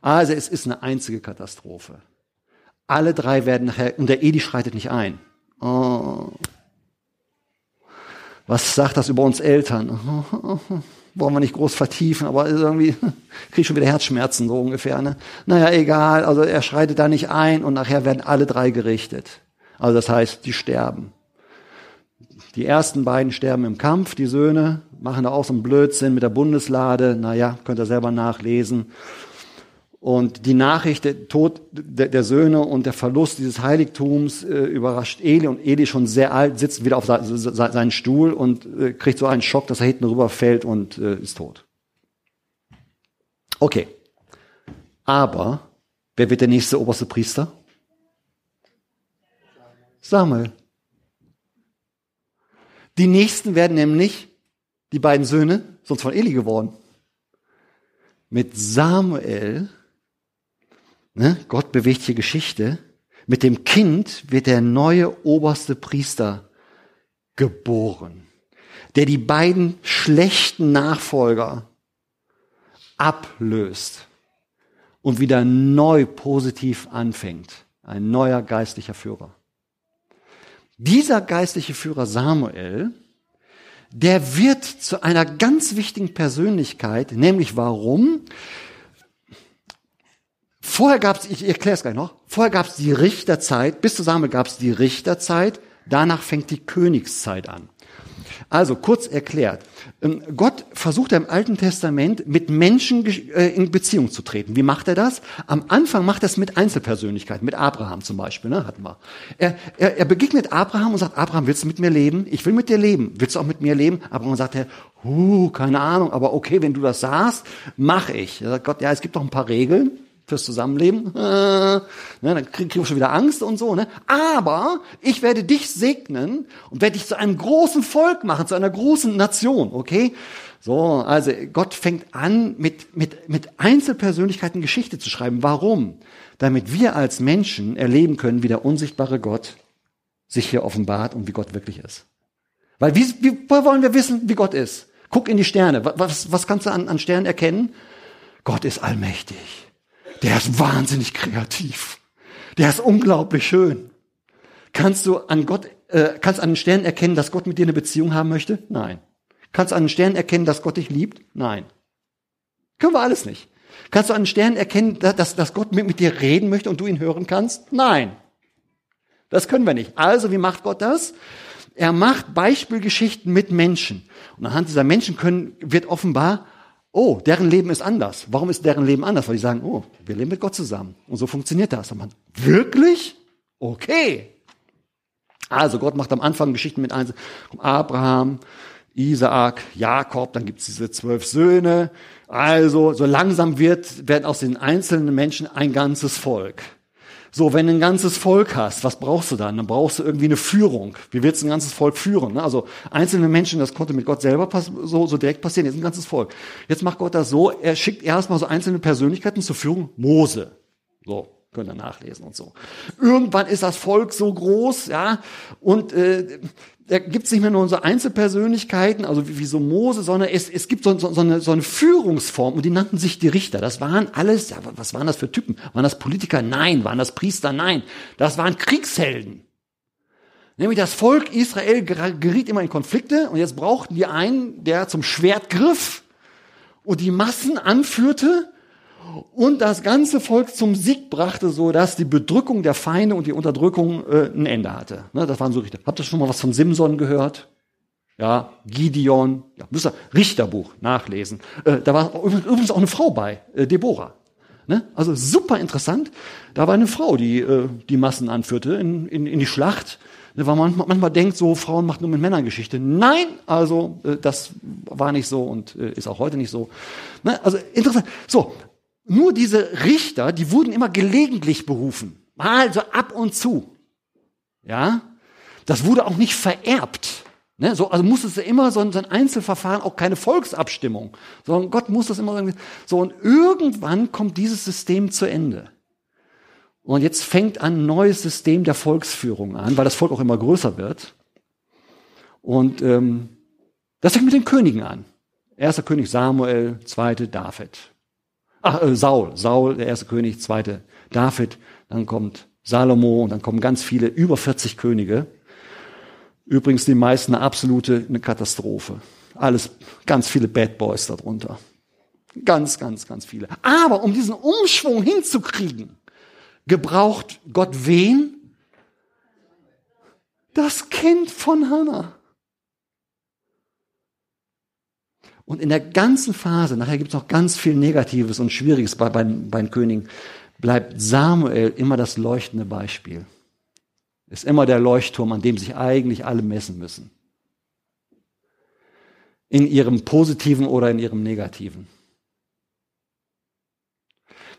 Also es ist eine einzige Katastrophe. Alle drei werden nachher, und der Edi schreitet nicht ein. Oh, was sagt das über uns Eltern? <laughs> wollen wir nicht groß vertiefen, aber irgendwie <laughs> krieg ich schon wieder Herzschmerzen so ungefähr. Ne? Naja, egal, also er schreitet da nicht ein und nachher werden alle drei gerichtet. Also das heißt, die sterben. Die ersten beiden sterben im Kampf, die Söhne, machen da auch so einen Blödsinn mit der Bundeslade. Naja, könnt ihr selber nachlesen. Und die Nachricht, der Tod der, der Söhne und der Verlust dieses Heiligtums äh, überrascht Eli. Und Eli schon sehr alt, sitzt wieder auf seinen Stuhl und äh, kriegt so einen Schock, dass er hinten rüberfällt und äh, ist tot. Okay. Aber wer wird der nächste oberste Priester? Samuel. Die nächsten werden nämlich die beiden Söhne, sonst von Eli geworden. Mit Samuel Ne? Gott bewegt hier Geschichte. Mit dem Kind wird der neue oberste Priester geboren, der die beiden schlechten Nachfolger ablöst und wieder neu positiv anfängt. Ein neuer geistlicher Führer. Dieser geistliche Führer Samuel, der wird zu einer ganz wichtigen Persönlichkeit, nämlich warum? Vorher gab es, ich erkläre es gleich noch, vorher gab es die Richterzeit, bis zu Samuel gab es die Richterzeit, danach fängt die Königszeit an. Also kurz erklärt, ähm, Gott versucht im Alten Testament mit Menschen äh, in Beziehung zu treten. Wie macht er das? Am Anfang macht er es mit Einzelpersönlichkeiten, mit Abraham zum Beispiel, ne, hatten wir. Er, er, er begegnet Abraham und sagt, Abraham, willst du mit mir leben? Ich will mit dir leben. Willst du auch mit mir leben? Abraham sagt er, huh, keine Ahnung, aber okay, wenn du das sagst, mach ich. Er sagt Gott, ja, es gibt doch ein paar Regeln fürs Zusammenleben. Äh, <laughs> ne, dann kriege krieg ich schon wieder Angst und so. Ne? Aber ich werde dich segnen und werde dich zu einem großen Volk machen, zu einer großen Nation. Okay? So, also Gott fängt an, mit, mit, mit Einzelpersönlichkeiten Geschichte zu schreiben. Warum? Damit wir als Menschen erleben können, wie der unsichtbare Gott sich hier offenbart und wie Gott wirklich ist. Weil wie, wie wollen wir wissen, wie Gott ist? Guck in die Sterne. Was, was kannst du an, an Sternen erkennen? Gott ist allmächtig. Der ist wahnsinnig kreativ. Der ist unglaublich schön. Kannst du an Gott, äh, kannst an den Sternen erkennen, dass Gott mit dir eine Beziehung haben möchte? Nein. Kannst du an den Sternen erkennen, dass Gott dich liebt? Nein. Können wir alles nicht. Kannst du an den Sternen erkennen, dass, dass Gott mit, mit dir reden möchte und du ihn hören kannst? Nein. Das können wir nicht. Also, wie macht Gott das? Er macht Beispielgeschichten mit Menschen. Und anhand dieser Menschen können, wird offenbar, oh, deren Leben ist anders. Warum ist deren Leben anders? Weil die sagen, oh, wir leben mit Gott zusammen. Und so funktioniert das. Und man, wirklich? Okay. Also Gott macht am Anfang Geschichten mit Abraham, Isaak, Jakob, dann gibt's diese zwölf Söhne. Also so langsam wird, werden aus den einzelnen Menschen ein ganzes Volk. So, wenn du ein ganzes Volk hast, was brauchst du dann? Dann brauchst du irgendwie eine Führung. Wie willst du ein ganzes Volk führen? Ne? Also einzelne Menschen, das konnte mit Gott selber so, so direkt passieren, jetzt ein ganzes Volk. Jetzt macht Gott das so, er schickt erstmal so einzelne Persönlichkeiten zur Führung. Mose. So, könnt ihr nachlesen und so. Irgendwann ist das Volk so groß, ja, und äh, da gibt's nicht mehr nur so Einzelpersönlichkeiten, also wie, wie so Mose, sondern es, es gibt so, so, so, eine, so eine Führungsform und die nannten sich die Richter. Das waren alles, ja, was waren das für Typen? Waren das Politiker? Nein. Waren das Priester? Nein. Das waren Kriegshelden. Nämlich das Volk Israel geriet immer in Konflikte und jetzt brauchten die einen, der zum Schwert griff und die Massen anführte und das ganze Volk zum Sieg brachte, so dass die Bedrückung der Feinde und die Unterdrückung äh, ein Ende hatte. Ne, das waren so Richter. Habt ihr schon mal was von Simson gehört? Ja, Gideon, ja, müsst ihr Richterbuch nachlesen. Äh, da war übrigens auch eine Frau bei, äh, Deborah. Ne? Also super interessant. Da war eine Frau, die äh, die Massen anführte in, in, in die Schlacht. Ne, weil man manchmal denkt, so Frauen machen nur mit Männern Geschichte. Nein, also äh, das war nicht so und äh, ist auch heute nicht so. Ne? Also interessant. So, nur diese Richter, die wurden immer gelegentlich berufen. Mal so ab und zu. Ja? Das wurde auch nicht vererbt. Ne? So, also muss es immer so ein, Einzelverfahren, auch keine Volksabstimmung, sondern Gott muss das immer sagen. So, und irgendwann kommt dieses System zu Ende. Und jetzt fängt ein neues System der Volksführung an, weil das Volk auch immer größer wird. Und ähm, das fängt mit den Königen an. Erster König Samuel, zweite David. Ach, äh, Saul, Saul, der erste König, zweite David, dann kommt Salomo und dann kommen ganz viele, über 40 Könige. Übrigens die meisten eine absolute eine Katastrophe. alles ganz viele Bad Boys darunter. Ganz, ganz, ganz viele. Aber um diesen Umschwung hinzukriegen, gebraucht Gott wen? Das Kind von Hannah. Und in der ganzen Phase, nachher gibt es noch ganz viel Negatives und Schwieriges bei, bei, bei den Königen, bleibt Samuel immer das leuchtende Beispiel. Ist immer der Leuchtturm, an dem sich eigentlich alle messen müssen. In ihrem positiven oder in ihrem negativen.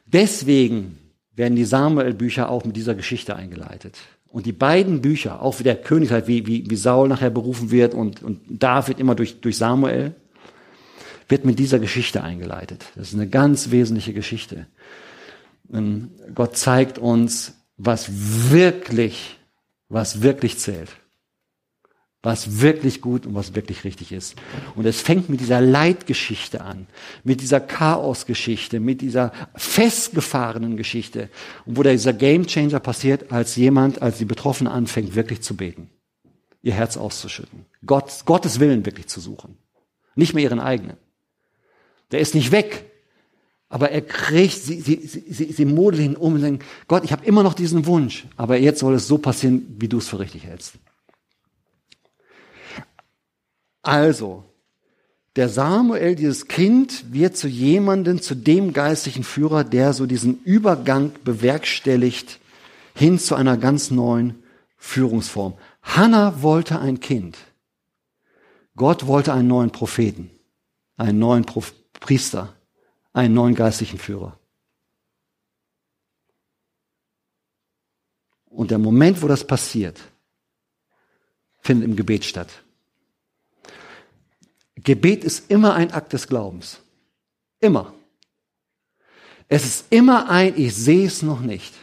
Deswegen werden die Samuel-Bücher auch mit dieser Geschichte eingeleitet. Und die beiden Bücher, auch wie der König, halt, wie, wie, wie Saul nachher berufen wird und, und David immer durch, durch Samuel, wird mit dieser Geschichte eingeleitet. Das ist eine ganz wesentliche Geschichte. Und Gott zeigt uns, was wirklich, was wirklich zählt was wirklich gut und was wirklich richtig ist. Und es fängt mit dieser Leitgeschichte an, mit dieser Chaosgeschichte, mit dieser festgefahrenen Geschichte, und wo dieser Gamechanger passiert, als jemand, als die Betroffene anfängt, wirklich zu beten, ihr Herz auszuschütten, Gott, Gottes Willen wirklich zu suchen, nicht mehr ihren eigenen. Der ist nicht weg, aber er kriegt, sie, sie, sie, sie modeln ihn um und sagen, Gott, ich habe immer noch diesen Wunsch, aber jetzt soll es so passieren, wie du es für richtig hältst. Also, der Samuel, dieses Kind, wird zu jemandem, zu dem geistlichen Führer, der so diesen Übergang bewerkstelligt hin zu einer ganz neuen Führungsform. Hannah wollte ein Kind. Gott wollte einen neuen Propheten, einen neuen Priester, einen neuen geistlichen Führer. Und der Moment, wo das passiert, findet im Gebet statt. Gebet ist immer ein Akt des Glaubens. Immer. Es ist immer ein, ich sehe es noch nicht.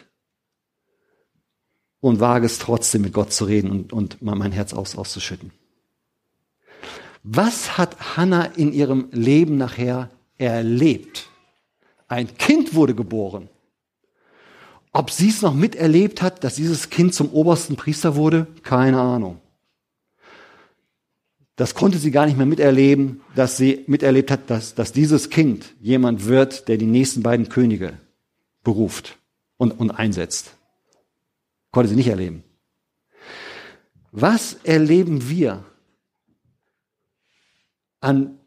Und wage es trotzdem mit Gott zu reden und, und mein Herz aus, auszuschütten. Was hat Hannah in ihrem Leben nachher erlebt? Ein Kind wurde geboren. Ob sie es noch miterlebt hat, dass dieses Kind zum obersten Priester wurde, keine Ahnung. Das konnte sie gar nicht mehr miterleben, dass sie miterlebt hat, dass, dass dieses Kind jemand wird, der die nächsten beiden Könige beruft und, und einsetzt. Konnte sie nicht erleben. Was erleben wir an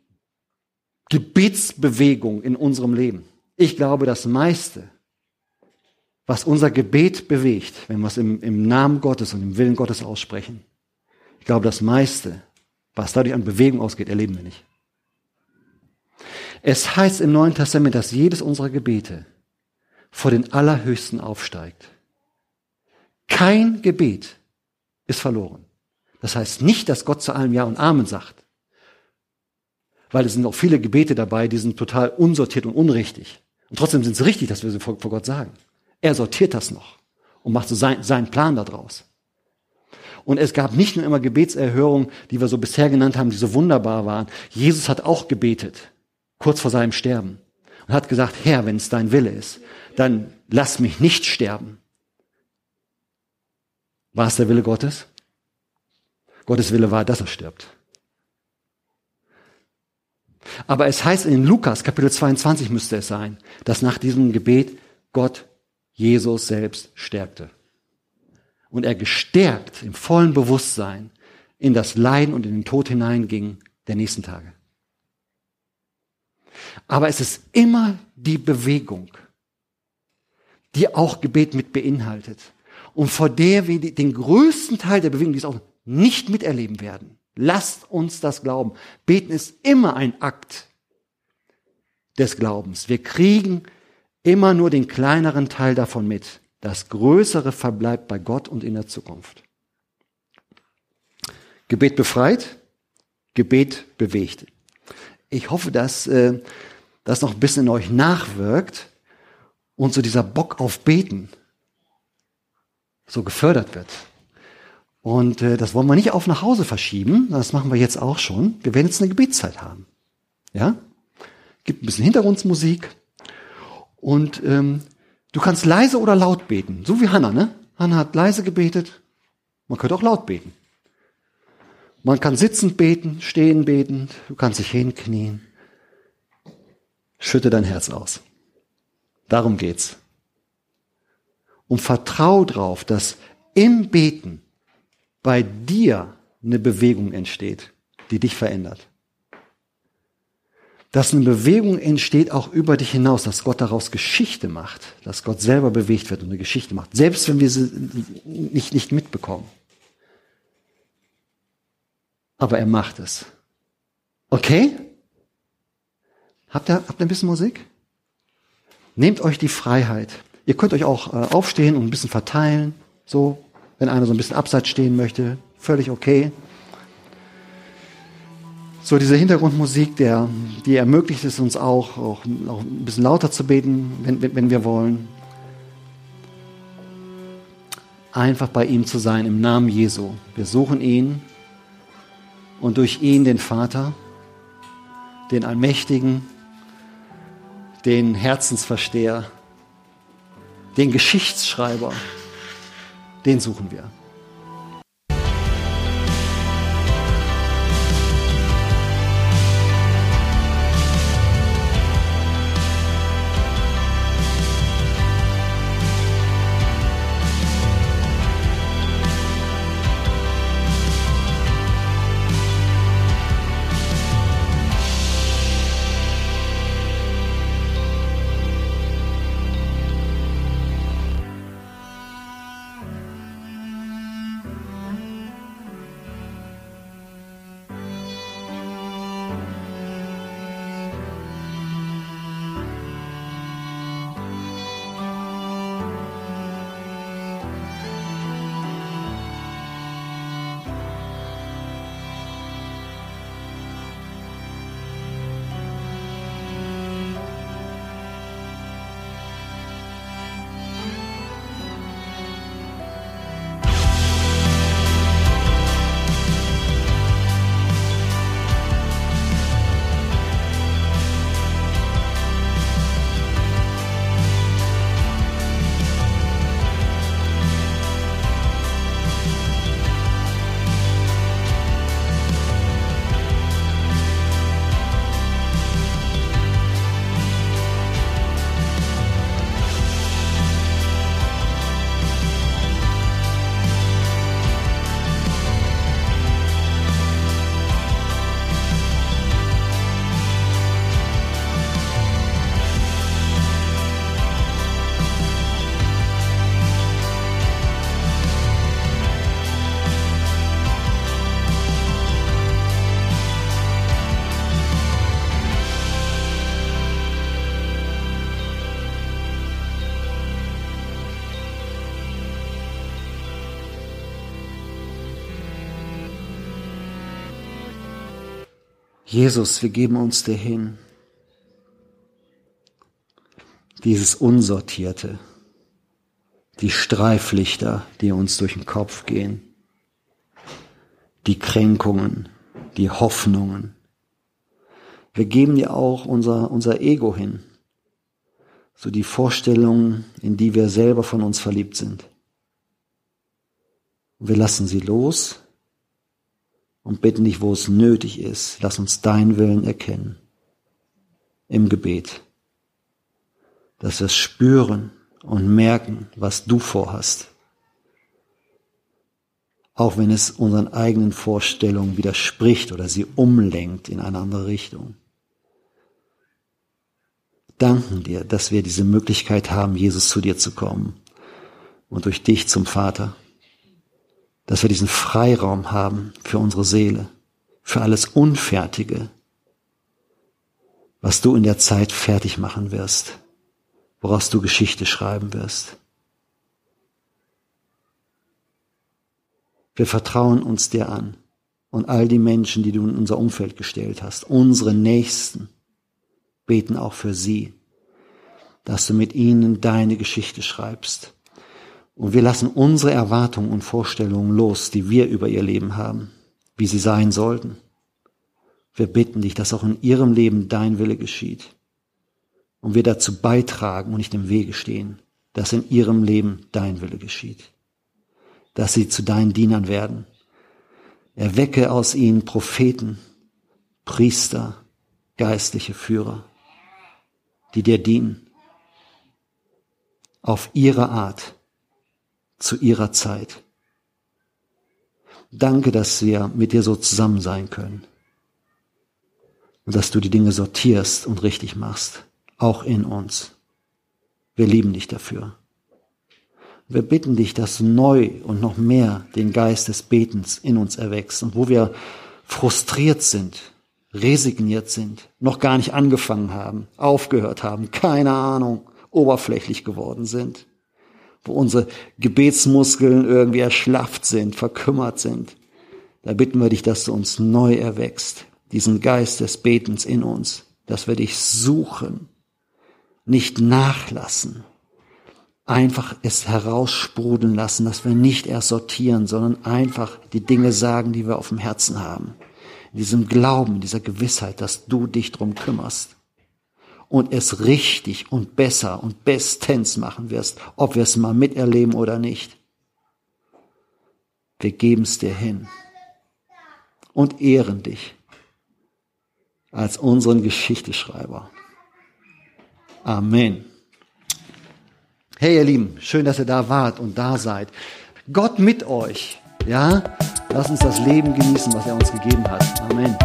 Gebetsbewegung in unserem Leben? Ich glaube, das meiste, was unser Gebet bewegt, wenn wir es im, im Namen Gottes und im Willen Gottes aussprechen, ich glaube, das meiste was dadurch an Bewegung ausgeht, erleben wir nicht. Es heißt im Neuen Testament, dass jedes unserer Gebete vor den Allerhöchsten aufsteigt. Kein Gebet ist verloren. Das heißt nicht, dass Gott zu allem Ja und Amen sagt. Weil es sind auch viele Gebete dabei, die sind total unsortiert und unrichtig. Und trotzdem sind sie richtig, dass wir sie vor, Gott sagen. Er sortiert das noch und macht so sein, seinen Plan daraus. Und es gab nicht nur immer Gebetserhörungen, die wir so bisher genannt haben, die so wunderbar waren. Jesus hat auch gebetet, kurz vor seinem Sterben. Und hat gesagt, Herr, wenn es dein Wille ist, dann lass mich nicht sterben. War es der Wille Gottes? Gottes Wille war, dass er stirbt. Aber es heißt in Lukas, Kapitel 22 müsste es sein, dass nach diesem Gebet Gott Jesus selbst stärkte und er gestärkt im vollen Bewusstsein in das Leiden und in den Tod hineinging der nächsten Tage. Aber es ist immer die Bewegung, die auch Gebet mit beinhaltet und vor der wir den größten Teil der Bewegung, die es auch nicht miterleben werden. Lasst uns das glauben. Beten ist immer ein Akt des Glaubens. Wir kriegen immer nur den kleineren Teil davon mit. Das Größere verbleibt bei Gott und in der Zukunft. Gebet befreit, Gebet bewegt. Ich hoffe, dass äh, das noch ein bisschen in euch nachwirkt und so dieser Bock auf Beten so gefördert wird. Und äh, das wollen wir nicht auf nach Hause verschieben, das machen wir jetzt auch schon. Wir werden jetzt eine Gebetszeit haben. Ja? Gibt ein bisschen Hintergrundmusik und ähm, Du kannst leise oder laut beten, so wie Hannah, ne? Hannah hat leise gebetet. Man könnte auch laut beten. Man kann sitzend beten, stehen beten, du kannst dich hinknien. Schütte dein Herz aus. Darum geht's. Und vertrau drauf, dass im Beten bei dir eine Bewegung entsteht, die dich verändert. Dass eine Bewegung entsteht auch über dich hinaus, dass Gott daraus Geschichte macht, dass Gott selber bewegt wird und eine Geschichte macht, selbst wenn wir sie nicht, nicht mitbekommen. Aber er macht es. Okay? Habt ihr, habt ihr ein bisschen Musik? Nehmt euch die Freiheit. Ihr könnt euch auch äh, aufstehen und ein bisschen verteilen, so, wenn einer so ein bisschen abseits stehen möchte, völlig okay. So diese Hintergrundmusik, der, die ermöglicht es uns auch, auch, auch ein bisschen lauter zu beten, wenn, wenn, wenn wir wollen. Einfach bei ihm zu sein im Namen Jesu. Wir suchen ihn und durch ihn den Vater, den Allmächtigen, den Herzensversteher, den Geschichtsschreiber, den suchen wir. Jesus, wir geben uns dir hin. Dieses Unsortierte, die Streiflichter, die uns durch den Kopf gehen, die Kränkungen, die Hoffnungen. Wir geben dir auch unser, unser Ego hin, so die Vorstellungen, in die wir selber von uns verliebt sind. Wir lassen sie los und bitten dich, wo es nötig ist, lass uns deinen Willen erkennen. Im Gebet. Dass wir spüren und merken, was du vorhast. Auch wenn es unseren eigenen Vorstellungen widerspricht oder sie umlenkt in eine andere Richtung. Danken dir, dass wir diese Möglichkeit haben, Jesus zu dir zu kommen und durch dich zum Vater dass wir diesen Freiraum haben für unsere Seele, für alles Unfertige, was du in der Zeit fertig machen wirst, woraus du Geschichte schreiben wirst. Wir vertrauen uns dir an und all die Menschen, die du in unser Umfeld gestellt hast, unsere Nächsten, beten auch für sie, dass du mit ihnen deine Geschichte schreibst und wir lassen unsere Erwartungen und Vorstellungen los, die wir über ihr Leben haben, wie sie sein sollten. Wir bitten dich, dass auch in ihrem Leben dein Wille geschieht. Und wir dazu beitragen und nicht im Wege stehen, dass in ihrem Leben dein Wille geschieht. Dass sie zu deinen Dienern werden. Erwecke aus ihnen Propheten, Priester, geistliche Führer, die dir dienen, auf ihre Art, zu ihrer Zeit. Danke, dass wir mit dir so zusammen sein können und dass du die Dinge sortierst und richtig machst, auch in uns. Wir lieben dich dafür. Wir bitten dich, dass du neu und noch mehr den Geist des Betens in uns erwächst und wo wir frustriert sind, resigniert sind, noch gar nicht angefangen haben, aufgehört haben, keine Ahnung, oberflächlich geworden sind, wo unsere Gebetsmuskeln irgendwie erschlafft sind, verkümmert sind. Da bitten wir dich, dass du uns neu erwächst, diesen Geist des Betens in uns, dass wir dich suchen, nicht nachlassen, einfach es heraussprudeln lassen, dass wir nicht erst sortieren, sondern einfach die Dinge sagen, die wir auf dem Herzen haben. In diesem Glauben, in dieser Gewissheit, dass du dich drum kümmerst und es richtig und besser und bestens machen wirst, ob wir es mal miterleben oder nicht. Wir geben es dir hin und ehren dich als unseren Geschichteschreiber. Amen. Hey ihr Lieben, schön, dass ihr da wart und da seid. Gott mit euch. Ja, lass uns das Leben genießen, was er uns gegeben hat. Amen.